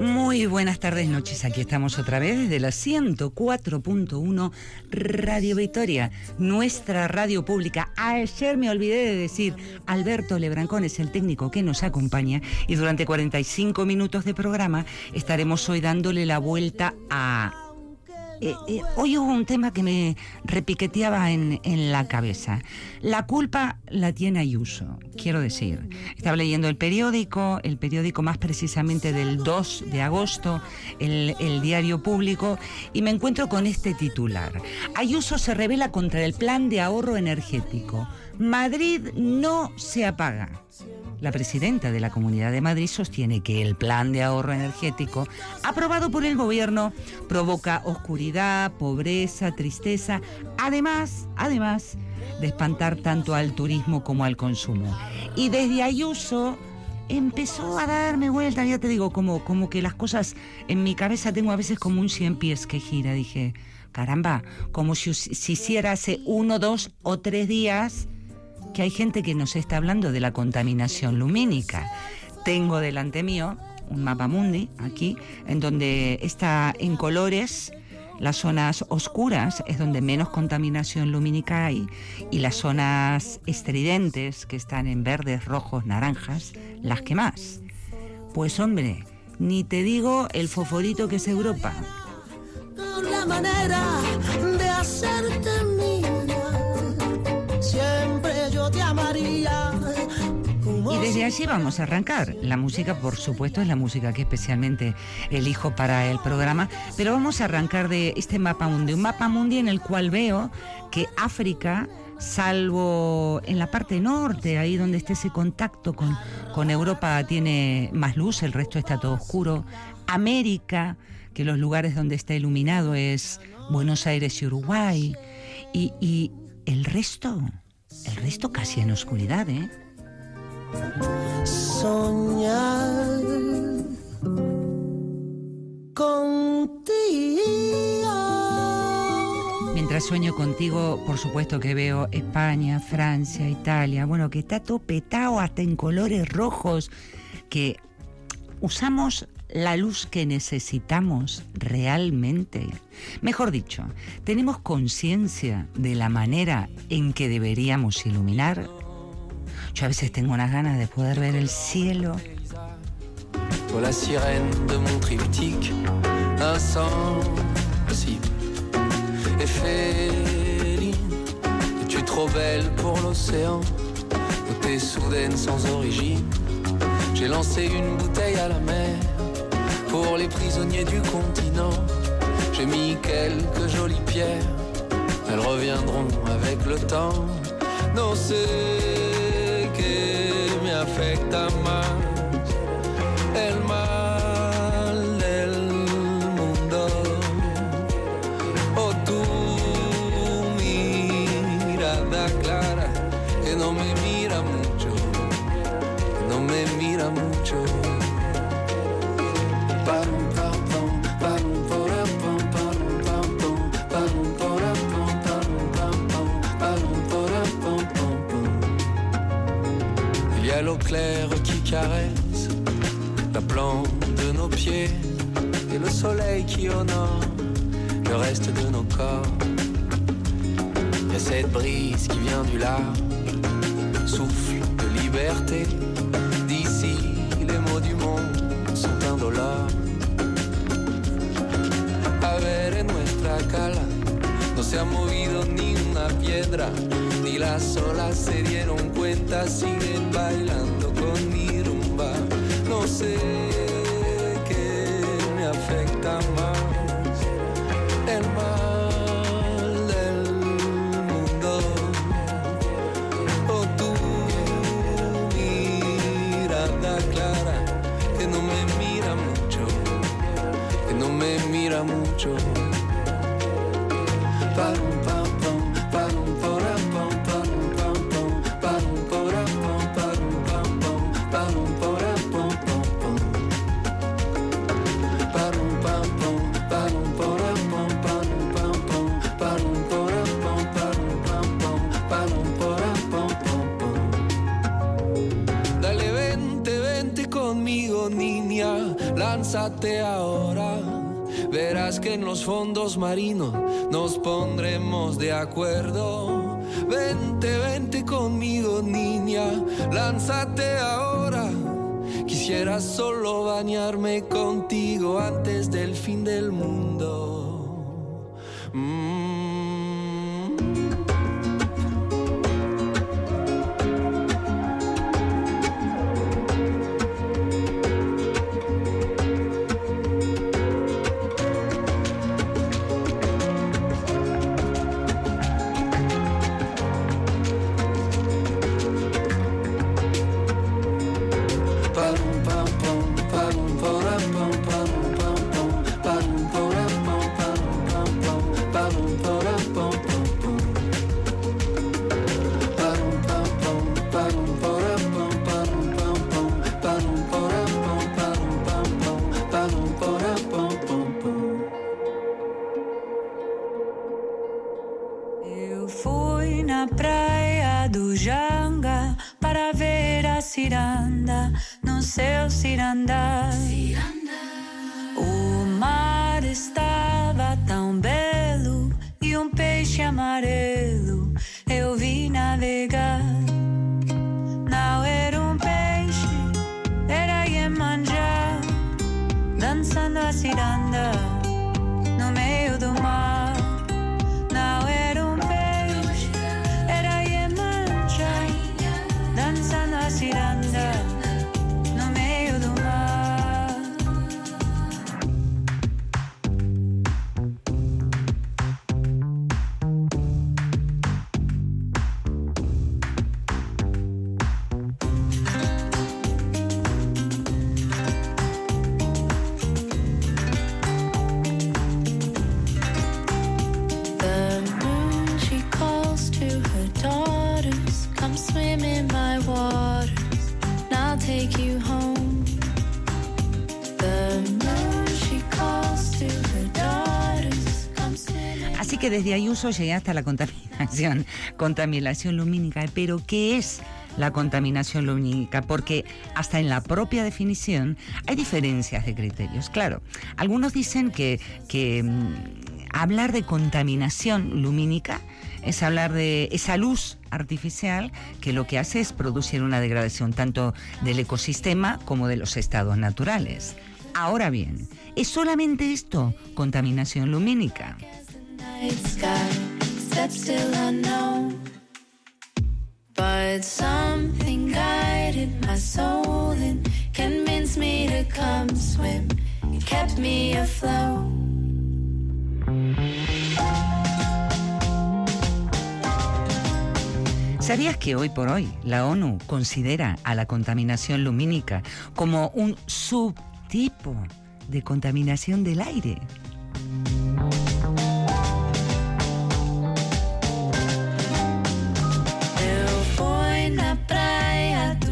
Muy buenas tardes, noches. Aquí estamos otra vez desde la 104.1 Radio Victoria, nuestra radio pública. Ayer me olvidé de decir, Alberto Lebrancón es el técnico que nos acompaña y durante 45 minutos de programa estaremos hoy dándole la vuelta a eh, eh, hoy hubo un tema que me repiqueteaba en, en, la cabeza. La culpa la tiene Ayuso, quiero decir. Estaba leyendo el periódico, el periódico más precisamente del 2 de agosto, el, el diario público, y me encuentro con este titular. Ayuso se revela contra el plan de ahorro energético. Madrid no se apaga. La presidenta de la Comunidad de Madrid sostiene que el plan de ahorro energético aprobado por el gobierno provoca oscuridad, pobreza, tristeza, además, además de espantar tanto al turismo como al consumo. Y desde Ayuso empezó a darme vuelta, ya te digo, como, como que las cosas en mi cabeza tengo a veces como un cien pies que gira. Dije, caramba, como si, si hiciera hace uno, dos o tres días que hay gente que nos está hablando de la contaminación lumínica. Tengo delante mío un mapa mundi aquí, en donde está en colores las zonas oscuras es donde menos contaminación lumínica hay y las zonas estridentes que están en verdes, rojos, naranjas, las que más. Pues hombre, ni te digo el foforito que es Europa. La manera de hacerte amaría. Y desde allí vamos a arrancar. La música, por supuesto, es la música que especialmente elijo para el programa, pero vamos a arrancar de este mapa mundi, un mapa mundi en el cual veo que África salvo en la parte norte, ahí donde esté ese contacto con, con Europa, tiene más luz, el resto está todo oscuro. América, que los lugares donde está iluminado es Buenos Aires y Uruguay. Y, y el resto, el resto casi en oscuridad, ¿eh? Soñar contigo. Mientras sueño contigo, por supuesto que veo España, Francia, Italia, bueno, que está todo petado hasta en colores rojos, que usamos la luz que necesitamos realmente. Mejor dicho, tenemos conciencia de la manera en que deberíamos iluminar. Yo a veces tengo unas ganas de poder ver el cielo. La sirène de mon triptyque, et féline. Es-tu trop belle pour l'océan, t'es soudaine sans origine? J'ai lancé une bouteille à la mer pour les prisonniers du continent. J'ai mis quelques jolies pierres, elles reviendront avec le temps. No sé que me afecta más el mal del mundo. O tu mirada clara que no me mira mucho, no me mira mucho. Claire qui caresse la plante de nos pieds et le soleil qui honore le reste de nos corps. Il y a cette brise qui vient du large, souffle de liberté. D'ici, les mots du monde sont indolores. A ver en nuestra cala no se ha movido ni una piedra, las olas se dieron cuenta, siguen bailando con mi rumba. No sé qué me afecta más, el mal del mundo o tu mirada clara que no me mira mucho, que no me mucho. Lánzate ahora. Verás que en los fondos marinos nos pondremos de acuerdo. Vente, vente conmigo, niña, lánzate ahora. Quisiera solo bañarme contigo antes del fin del mundo. Mm. Desde Ayuso llegué hasta la contaminación, contaminación lumínica. Pero ¿qué es la contaminación lumínica? Porque hasta en la propia definición hay diferencias de criterios. Claro, algunos dicen que, que mm, hablar de contaminación lumínica es hablar de esa luz artificial que lo que hace es producir una degradación tanto del ecosistema como de los estados naturales. Ahora bien, ¿es solamente esto contaminación lumínica? Night sky, set still unknown. But something guided my soul and convinced me to come swim. It kept me afloat. ¿Sabías que hoy por hoy la ONU considera a la contaminación lumínica como un subtipo de contaminación del aire?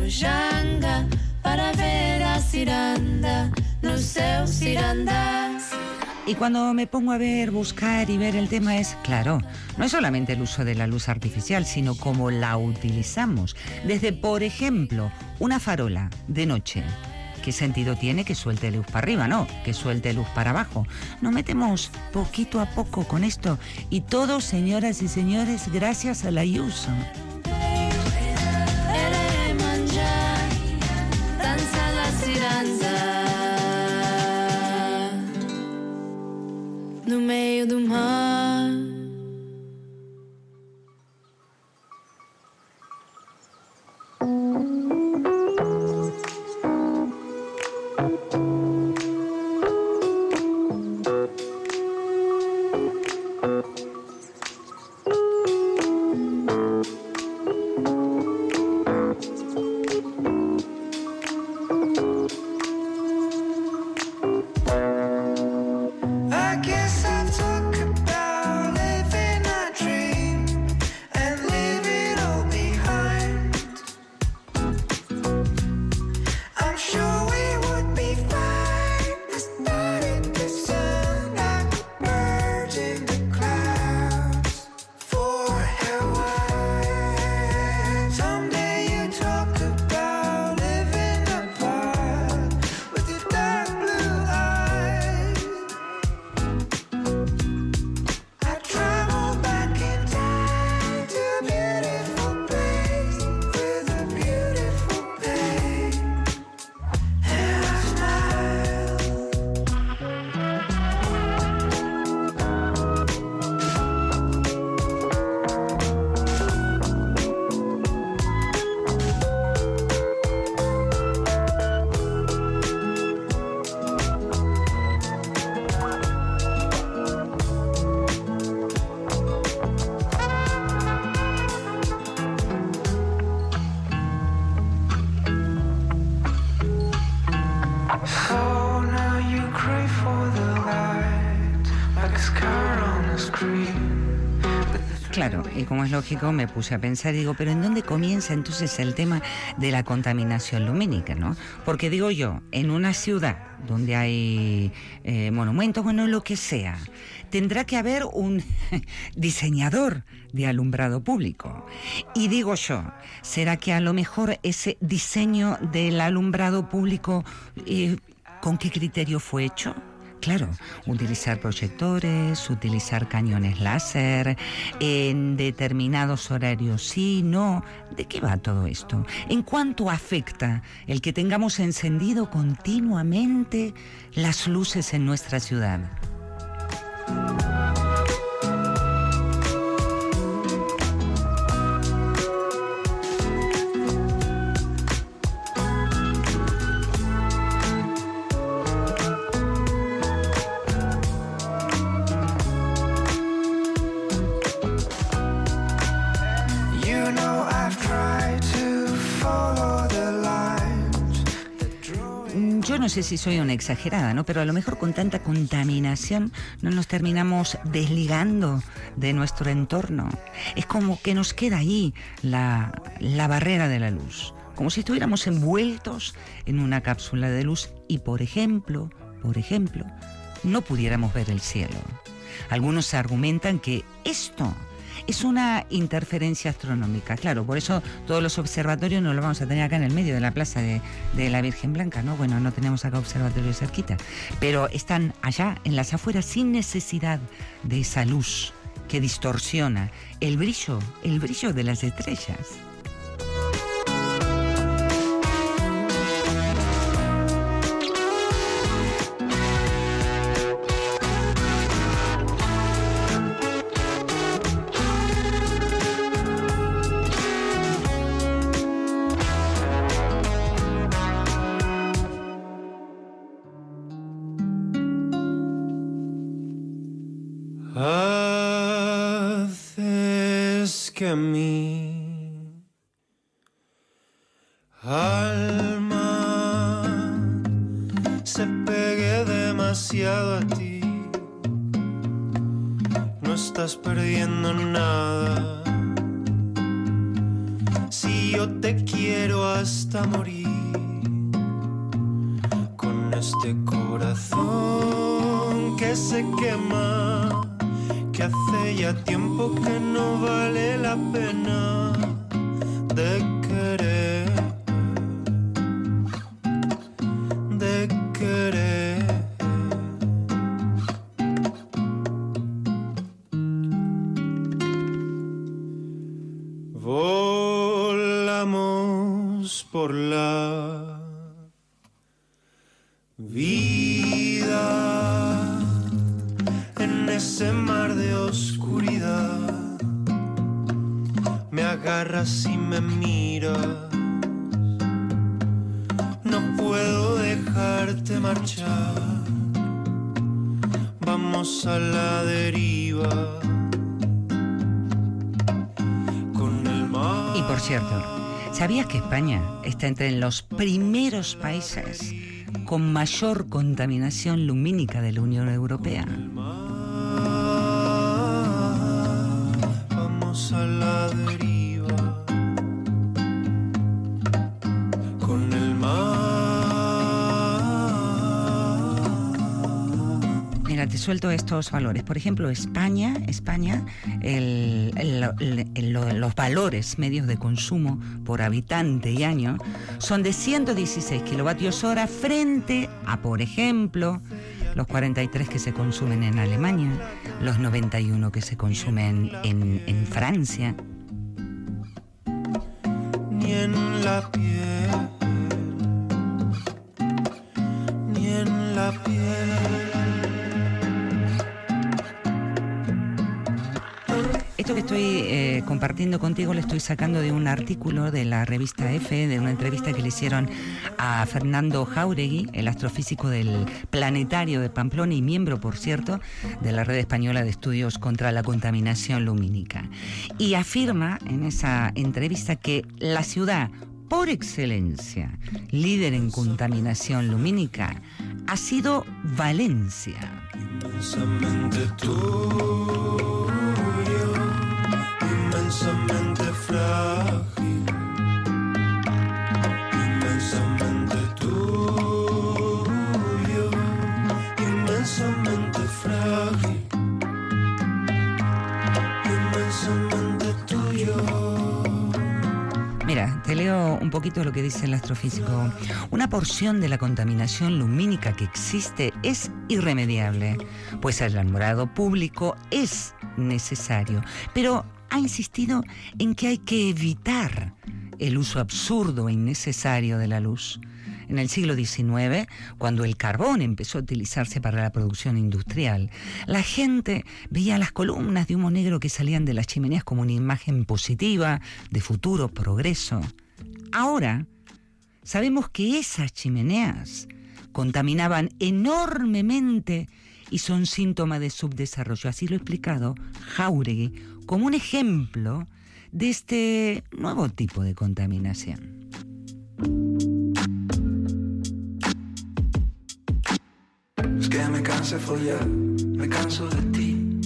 Janga para ver a ciranda no seu cirandá. Y cuando me pongo a ver, buscar y ver el tema es, claro, no es solamente el uso de la luz artificial, sino cómo la utilizamos. Desde, por ejemplo, una farola de noche. ¿Qué sentido tiene que suelte luz para arriba, no? Que suelte luz para abajo. Nos metemos poquito a poco con esto. Y todo, señoras y señores, gracias a la. Ciranda no meio do mar. Como es lógico, me puse a pensar, digo, pero ¿en dónde comienza entonces el tema de la contaminación lumínica, no? Porque digo yo, en una ciudad donde hay eh, monumentos, bueno, lo que sea, tendrá que haber un diseñador de alumbrado público. Y digo yo, ¿será que a lo mejor ese diseño del alumbrado público, eh, ¿con qué criterio fue hecho? Claro, utilizar proyectores, utilizar cañones láser, en determinados horarios sí, no. ¿De qué va todo esto? ¿En cuánto afecta el que tengamos encendido continuamente las luces en nuestra ciudad? No sé si soy una exagerada, ¿no? Pero a lo mejor con tanta contaminación no nos terminamos desligando de nuestro entorno. Es como que nos queda ahí la, la barrera de la luz, como si estuviéramos envueltos en una cápsula de luz y, por ejemplo, por ejemplo, no pudiéramos ver el cielo. Algunos argumentan que esto es una interferencia astronómica. Claro, por eso todos los observatorios no los vamos a tener acá en el medio de la plaza de, la Virgen Blanca, ¿no? Bueno, no tenemos acá observatorios cerquita, pero están allá en las afueras sin necesidad de esa luz que distorsiona el brillo, el brillo de las estrellas. Se pegue demasiado a ti. No estás perdiendo nada. Si yo te quiero hasta morir con este corazón que se quema, que hace ya tiempo que no vale la pena de los primeros países con mayor contaminación lumínica de la Unión Europea? Mar. Mira, te suelto estos valores. Por ejemplo, España, España, los valores medios de consumo por habitante y año son de 116 kilovatios hora frente a, por ejemplo, los 43 que se consumen en Alemania, los 91 que se consumen en, Francia. Compartiendo contigo lo estoy sacando de un artículo de la revista F, de una entrevista que le hicieron a Fernando Jauregui, el astrofísico del Planetario de Pamplona y miembro, por cierto, de la Red Española de Estudios contra la Contaminación Lumínica. Y afirma en esa entrevista que la ciudad por excelencia, líder en contaminación lumínica, ha sido Valencia. Inmensamente tuyo, inmensamente frágil, inmensamente tuyo, inmensamente frágil, inmensamente tuyo. Mira, te leo un poquito lo que dice el astrofísico. Una porción de la contaminación lumínica que existe es irremediable, pues el alumbrado público es necesario, pero ha insistido en que hay que evitar el uso absurdo e innecesario de la luz. En el siglo XIX, cuando el carbón empezó a utilizarse para la producción industrial, la gente veía las columnas de humo negro que salían de las chimeneas como una imagen positiva de futuro progreso. Ahora, sabemos que esas chimeneas contaminaban enormemente y son síntoma de subdesarrollo. Así lo ha explicado Jauregui como un ejemplo de este nuevo tipo de contaminación. Es que me canse follar, me canso de ti.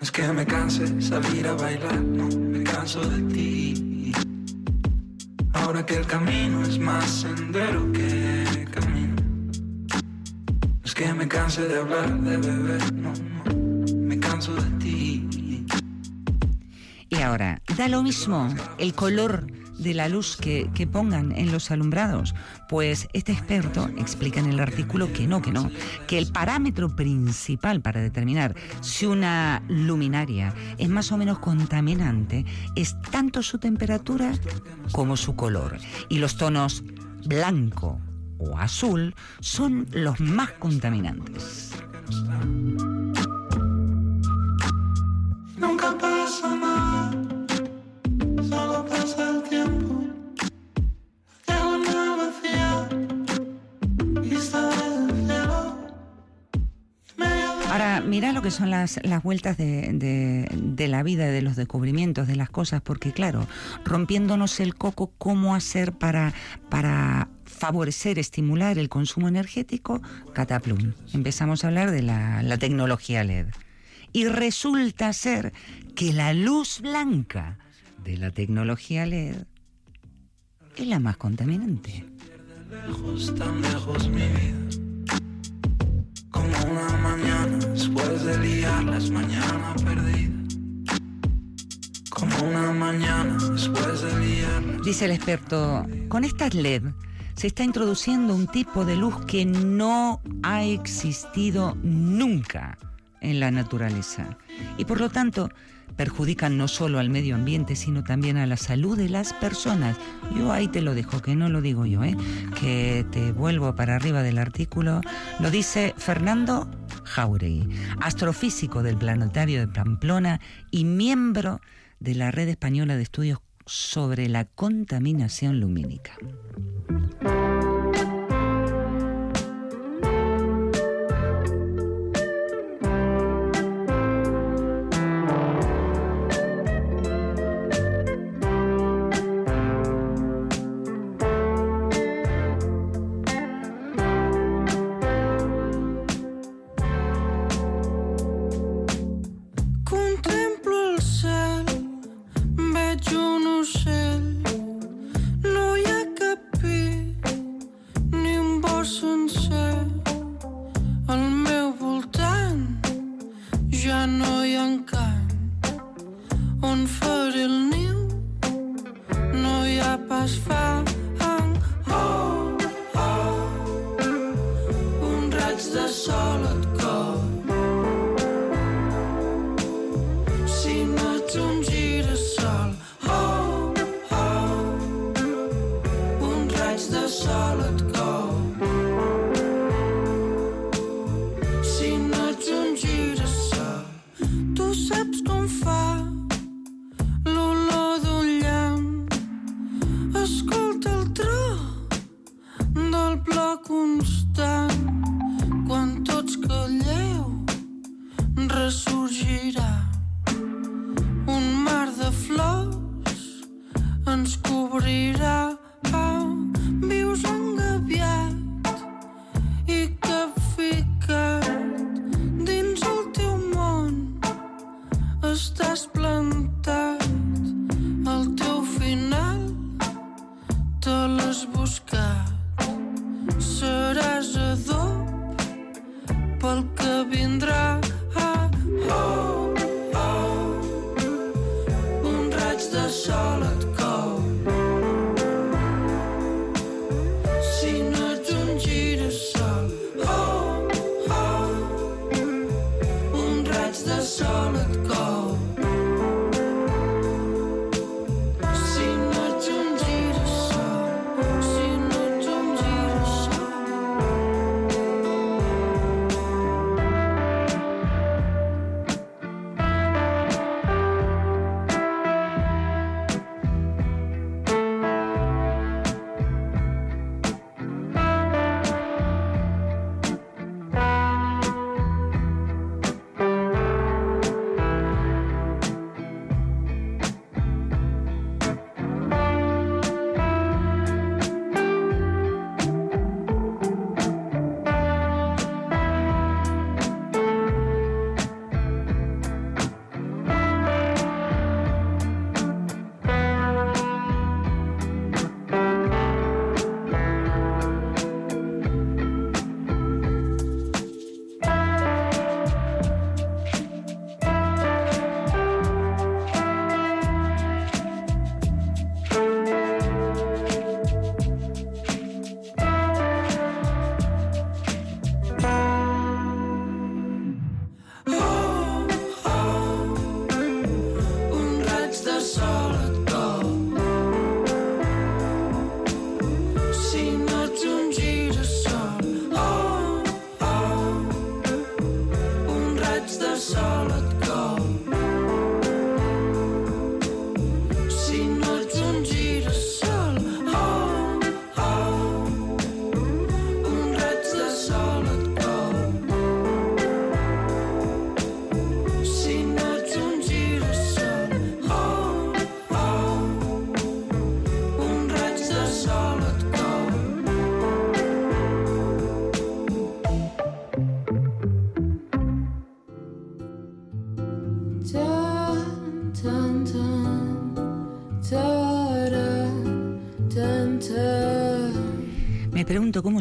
Es que me canse salir a bailar, no, me canso de ti. Ahora que el camino es más sendero que camino. Es que me canse de hablar, de beber, no, no, Y ahora, da lo mismo el color de la luz que, que, pongan en los alumbrados. Pues este experto explica en el artículo que no, que no, que el parámetro principal para determinar si una luminaria es más o menos contaminante es tanto su temperatura como su color. Y los tonos blanco o azul son los más contaminantes. Nunca pasa nada, solo pasa el tiempo. Ahora, mira lo que son las, las vueltas de, de, de, la vida, de los descubrimientos, de las cosas, porque claro, rompiéndonos el coco, ¿cómo hacer para, para favorecer, estimular el consumo energético? Cataplum. Empezamos a hablar de la, la tecnología LED. Y resulta ser que la luz blanca de la tecnología LED es la más contaminante. Lejos, tan lejos mi vida. Como una mañana después de liar las mañanas perdidas. Como una mañana después de liar. Dice el experto, con estas LED se está introduciendo un tipo de luz que no ha existido nunca en la naturaleza y por lo tanto perjudican no solo al medio ambiente, sino también a la salud de las personas. Yo ahí te lo dejo, que no lo digo yo, ¿eh? que te vuelvo para arriba del artículo. Lo dice Fernando Jauregui, astrofísico del Planetario de Pamplona y miembro de la Red Española de Estudios sobre la Contaminación Lumínica.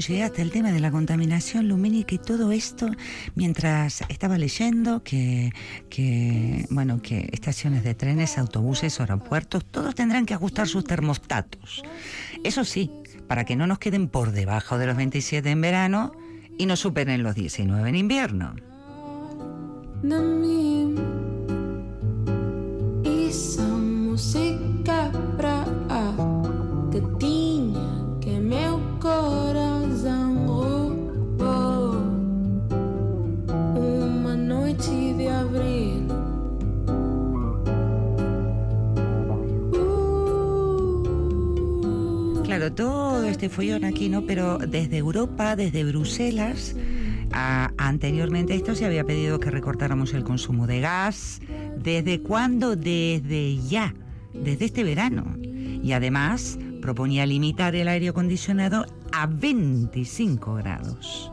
Llegué hasta el tema de la contaminación lumínica y todo esto mientras estaba leyendo que, que, bueno, que estaciones de trenes, autobuses, aeropuertos, todos tendrán que ajustar sus termostatos. Eso sí, para que no nos queden por debajo de los 27 en verano y no superen los 19 en invierno. que tinha que meu coração Todo este follón aquí, ¿no? Pero desde Europa, desde Bruselas, anteriormente esto se había pedido que recortáramos el consumo de gas. ¿Desde cuándo? Desde ya, desde este verano. Y además proponía limitar el aire acondicionado a 25 grados.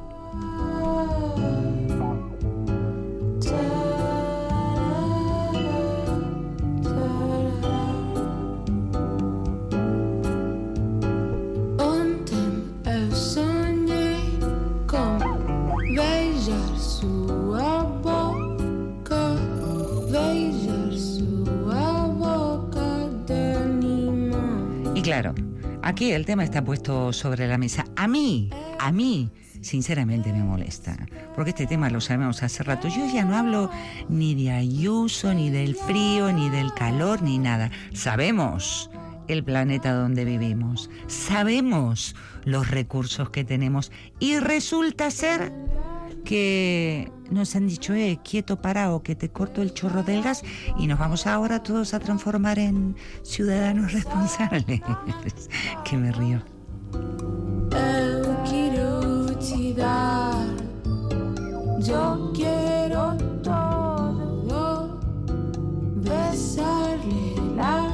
Claro, aquí el tema está puesto sobre la mesa. A mí, a mí, sinceramente me molesta. Porque este tema lo sabemos hace rato. Yo ya no hablo ni de Ayuso, ni del frío, ni del calor, ni nada. Sabemos el planeta donde vivimos. Sabemos los recursos que tenemos. Y resulta ser que nos han dicho, eh, quieto parado, que te corto el chorro del gas y nos vamos ahora todos a transformar en ciudadanos responsables. que me río. Yo quiero todo, besarle la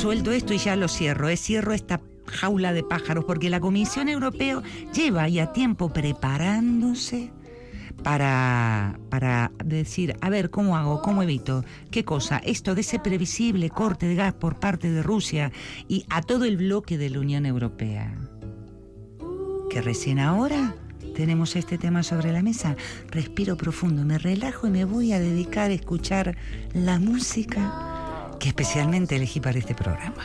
Suelto esto y ya lo cierro. Es cierro esta jaula de pájaros porque la Comisión Europea lleva ya tiempo preparándose para, para decir, a ver, ¿cómo hago? ¿Cómo evito? ¿Qué cosa? Esto de ese previsible corte de gas por parte de Rusia y a todo el bloque de la Unión Europea. Que recién ahora tenemos este tema sobre la mesa. Respiro profundo, me relajo y me voy a dedicar a escuchar la música que especialmente elegí para este programa.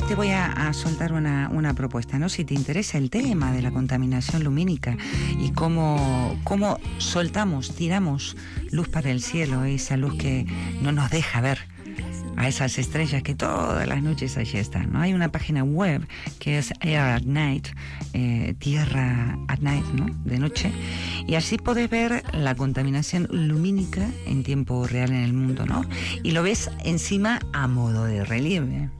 Te voy a, a soltar una, una propuesta, ¿no? Si te interesa el tema de la contaminación lumínica y cómo, cómo soltamos, tiramos luz para el cielo, esa luz que no nos deja ver a esas estrellas que todas las noches allí están. ¿no? Hay una página web que es Air at Night, eh, Tierra at Night, ¿no? de noche, y así podés ver la contaminación lumínica en tiempo real en el mundo, ¿no? Y lo ves encima a modo de relieve.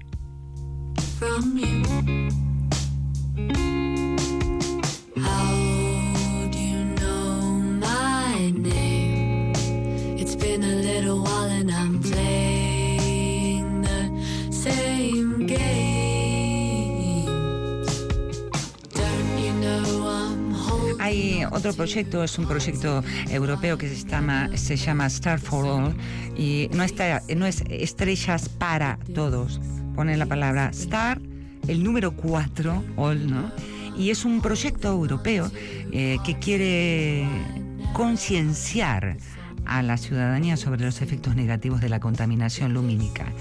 Hay otro proyecto, es un proyecto europeo que se llama, se llama Star for All y no, está, no es estrellas para todos. Pone la palabra Star, el número 4, All, ¿no? Y es un proyecto europeo eh, que quiere concienciar a la ciudadanía sobre los efectos negativos de la contaminación lumínica.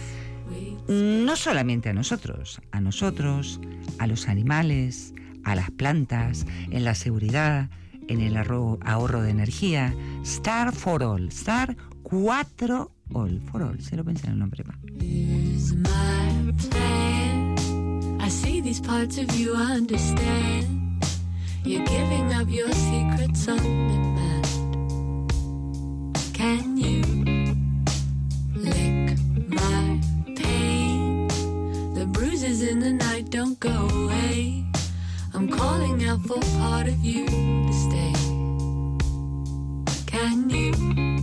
No solamente a nosotros, a nosotros, a los animales, a las plantas, en la seguridad, en el ahorro, de energía. Star for All, Star 4 All, for All, se lo pensé en el nombre. va. Plan. I see these parts of you understand. You're giving up your secrets on demand. Can you lick my pain? The bruises in the night don't go away. I'm calling out for part of you to stay. Can you?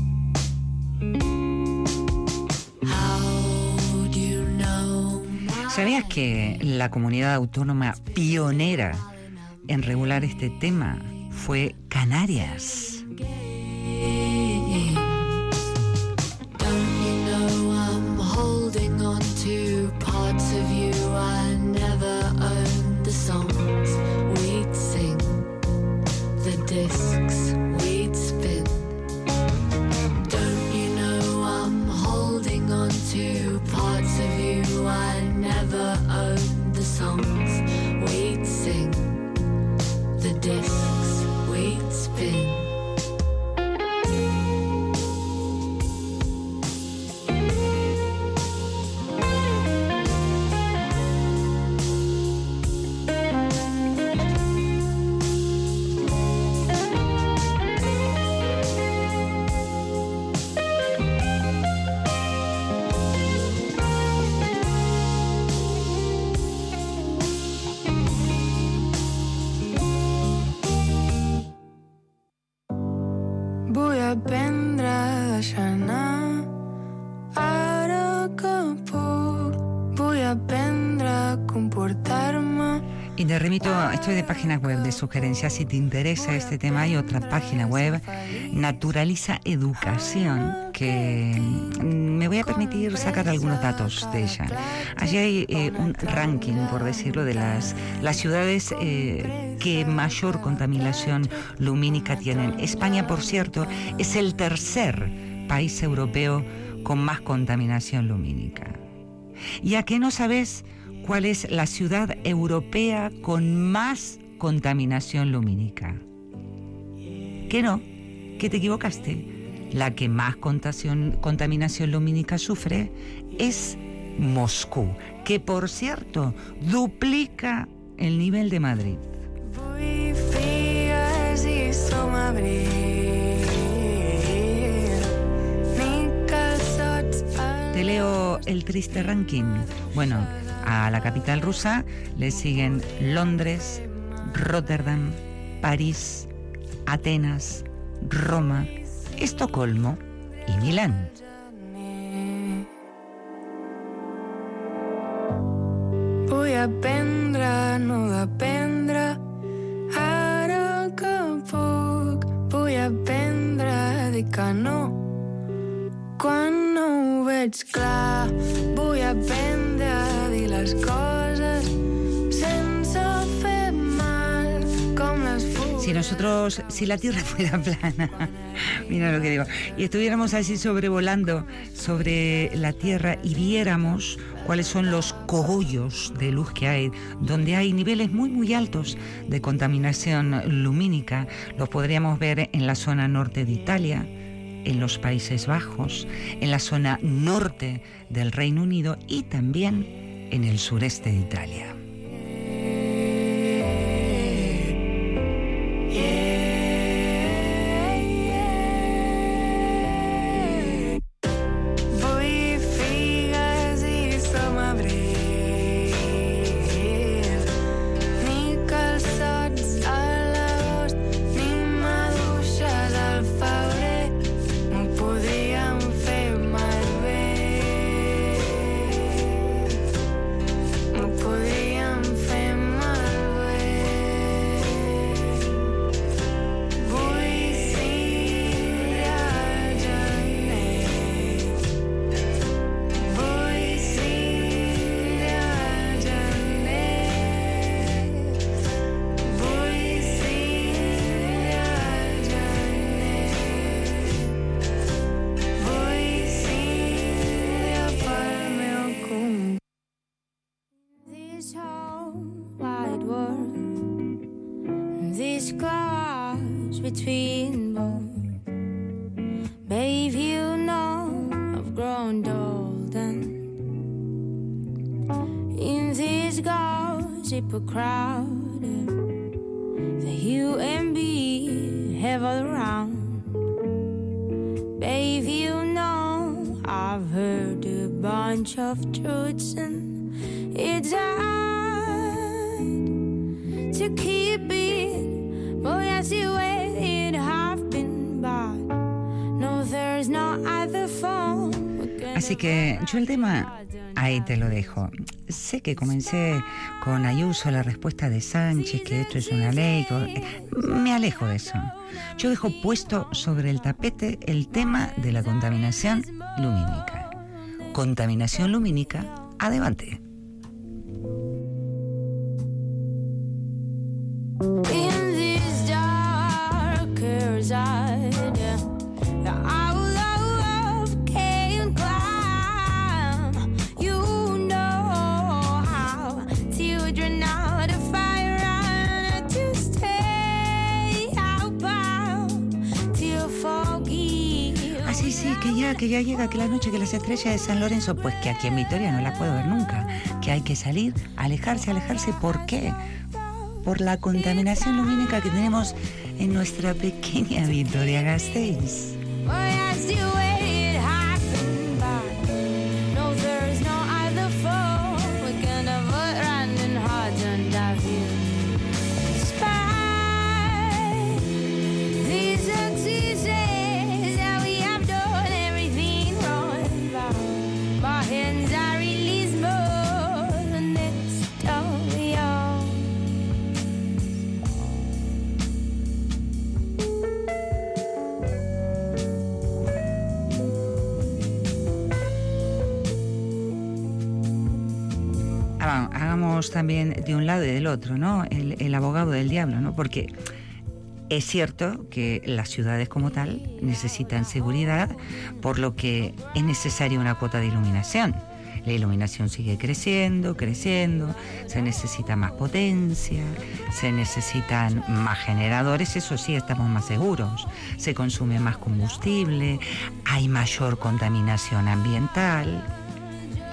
¿Sabías que la comunidad autónoma pionera en regular este tema fue Canarias? Estoy de páginas web de sugerencias. Si te interesa este tema, hay otra página web, Naturaliza Educación, que mm, me voy a permitir sacar algunos datos de ella. Allí hay eh, un ranking, por decirlo, de las, las ciudades eh, que mayor contaminación lumínica tienen. España, por cierto, es el tercer país europeo con más contaminación lumínica. ¿Y a qué no sabes cuál es la ciudad europea con más contaminación lumínica? Que no, que te equivocaste. la que más contaminación lumínica sufre es Moscú, que por cierto duplica el nivel de Madrid. Te leo el triste ranking. Bueno, a la capital rusa le siguen Londres, Rotterdam, París, Atenas, Roma, Estocolmo y Milán. Vull aprendre a no dependre ara que puc. Vull. Si nosotros, si la Tierra fuera plana, mira lo que digo, y estuviéramos así sobrevolando sobre la Tierra y viéramos cuáles son los cogollos de luz que hay, donde hay niveles muy muy altos de contaminación lumínica, los podríamos ver en la zona norte de Italia, en los Países Bajos, en la zona norte del Reino Unido y también en el sureste de Italia. Así que yo el tema ahí te lo dejo. Sé que comencé con Ayuso la respuesta de Sánchez, que esto es una ley. que- Me alejo de eso. Yo dejo puesto sobre el tapete el tema de la contaminación lumínica. Contaminación lumínica, adelante. Ya, llega, que la noche, que las estrellas de San Lorenzo, pues que aquí en Vitoria no las puedo ver nunca. Que hay que salir, alejarse, alejarse. ¿Por qué? Por la contaminación lumínica que tenemos en nuestra pequeña Vitoria Gasteiz. También de un lado y del otro, ¿no? El, el abogado del diablo, ¿no? Porque es cierto que las ciudades como tal necesitan seguridad, por lo que es necesaria una cuota de iluminación. La iluminación sigue creciendo, creciendo, se necesita más potencia, se necesitan más generadores, eso sí, estamos más seguros, se consume más combustible, hay mayor contaminación ambiental.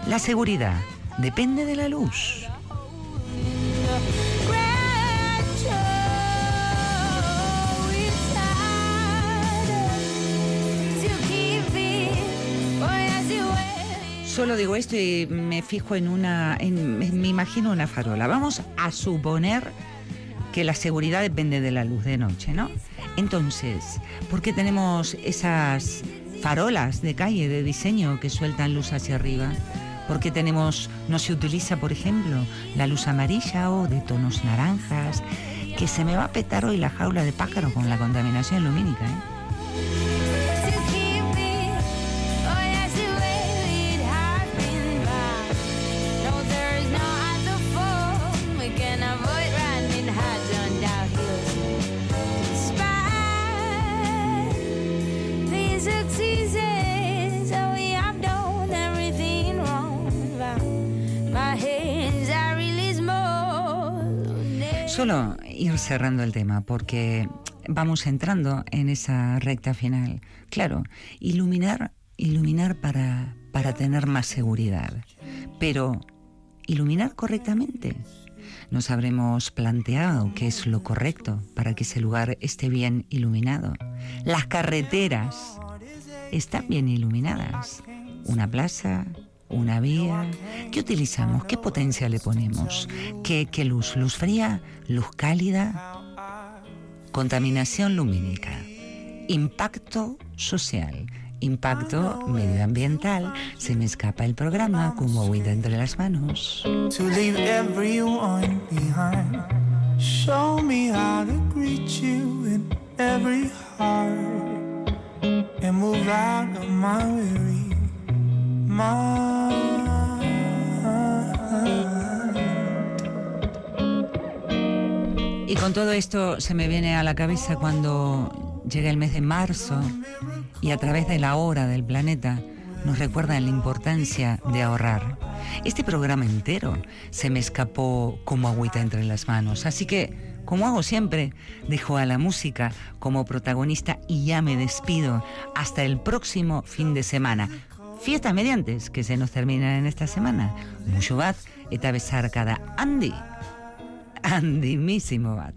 La seguridad depende de la luz. Solo digo esto y me fijo en una, en- me imagino una farola. Vamos a suponer que la seguridad depende de la luz de noche, ¿no? Entonces, ¿por qué tenemos esas farolas de calle de diseño que sueltan luz hacia arriba? ¿Por qué tenemos, no se utiliza, por ejemplo, la luz amarilla o de tonos naranjas? Que se me va a petar hoy la jaula de pájaro con la contaminación lumínica, ¿eh? Solo ir cerrando el tema porque vamos entrando en esa recta final. Claro, iluminar, iluminar para, para tener más seguridad, pero iluminar correctamente. Nos habremos planteado qué es lo correcto para que ese lugar esté bien iluminado. Las carreteras están bien iluminadas. Una plaza, una vía. ¿Qué utilizamos? ¿Qué potencia le ponemos? ¿Qué, qué luz? ¿Luz fría? ¿Luz cálida? Contaminación lumínica. Impacto social. Impacto medioambiental. Se me escapa el programa como agüita entre las manos. to leave everyone behind. Show me how to greet you in every heart and move out of my weary. Y con todo esto se me viene a la cabeza cuando llega el mes de marzo y a través de la hora del planeta nos recuerdan la importancia de ahorrar. Este programa entero se me escapó como agüita entre las manos, así que, como hago siempre, dejo a la música como protagonista y ya me despido hasta el próximo fin de semana. Fiestas mediantes que se nos terminan en esta semana. Mucho bat eta besar cada Andy. Andimísimo bat.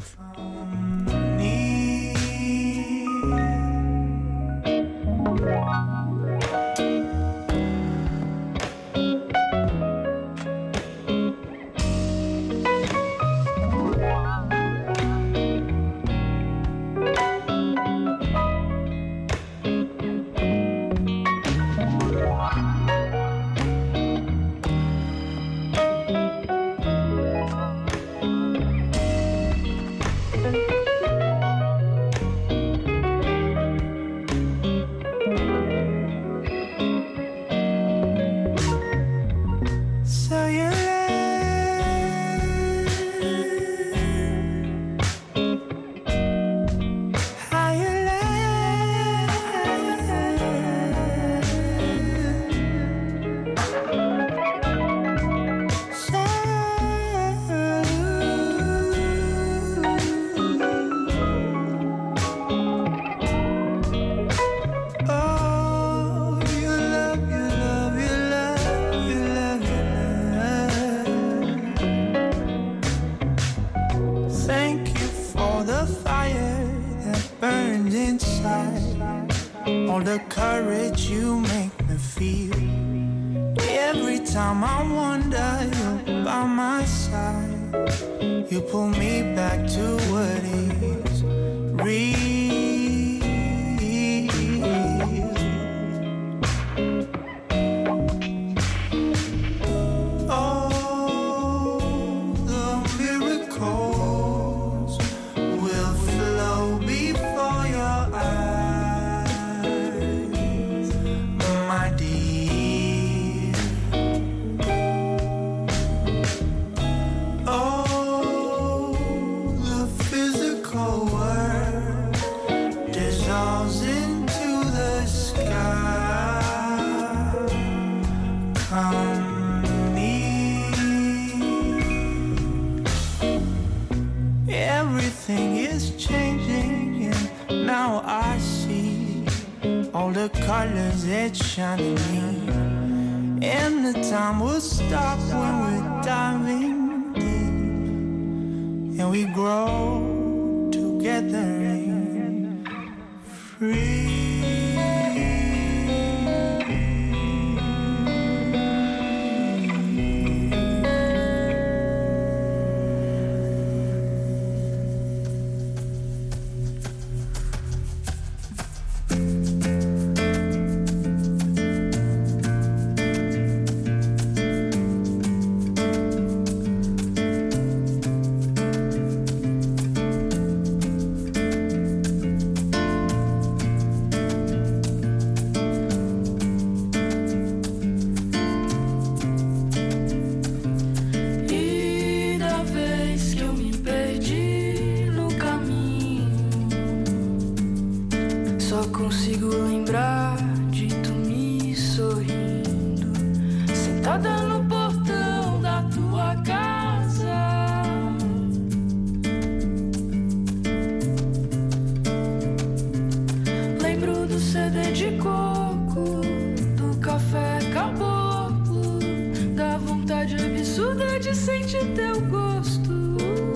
now I see all the colors that shine in me. And the time will stop when we're diving deep, and we grow together free. surda de sentir teu gosto.